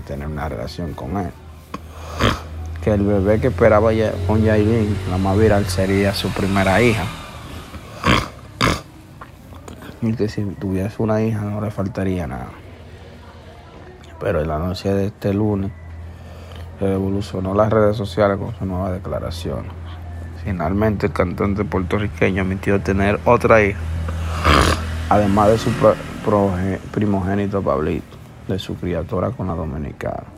Tener una relación con él. Que el bebé que esperaba con Yailin, la más viral, sería su primera hija. Y que si tuviese una hija no le faltaría nada. Pero en la noche de este lunes revolucionó las redes sociales con su nueva declaración. Finalmente el cantante puertorriqueño admitió tener otra hija, además de su primogénito Pablito, de su criatura con la dominicana.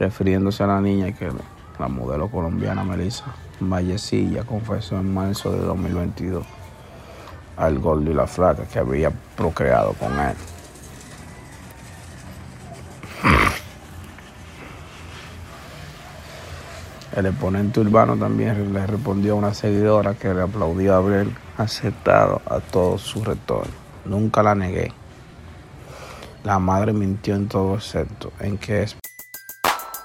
Refiriéndose a la niña que la modelo colombiana Melissa Vallecilla confesó en marzo de 2022 al gordo y la flaca que había procreado con él. El exponente urbano también le respondió a una seguidora que le aplaudió haber aceptado a todo su retorno. Nunca la negué. La madre mintió en todo excepto en que es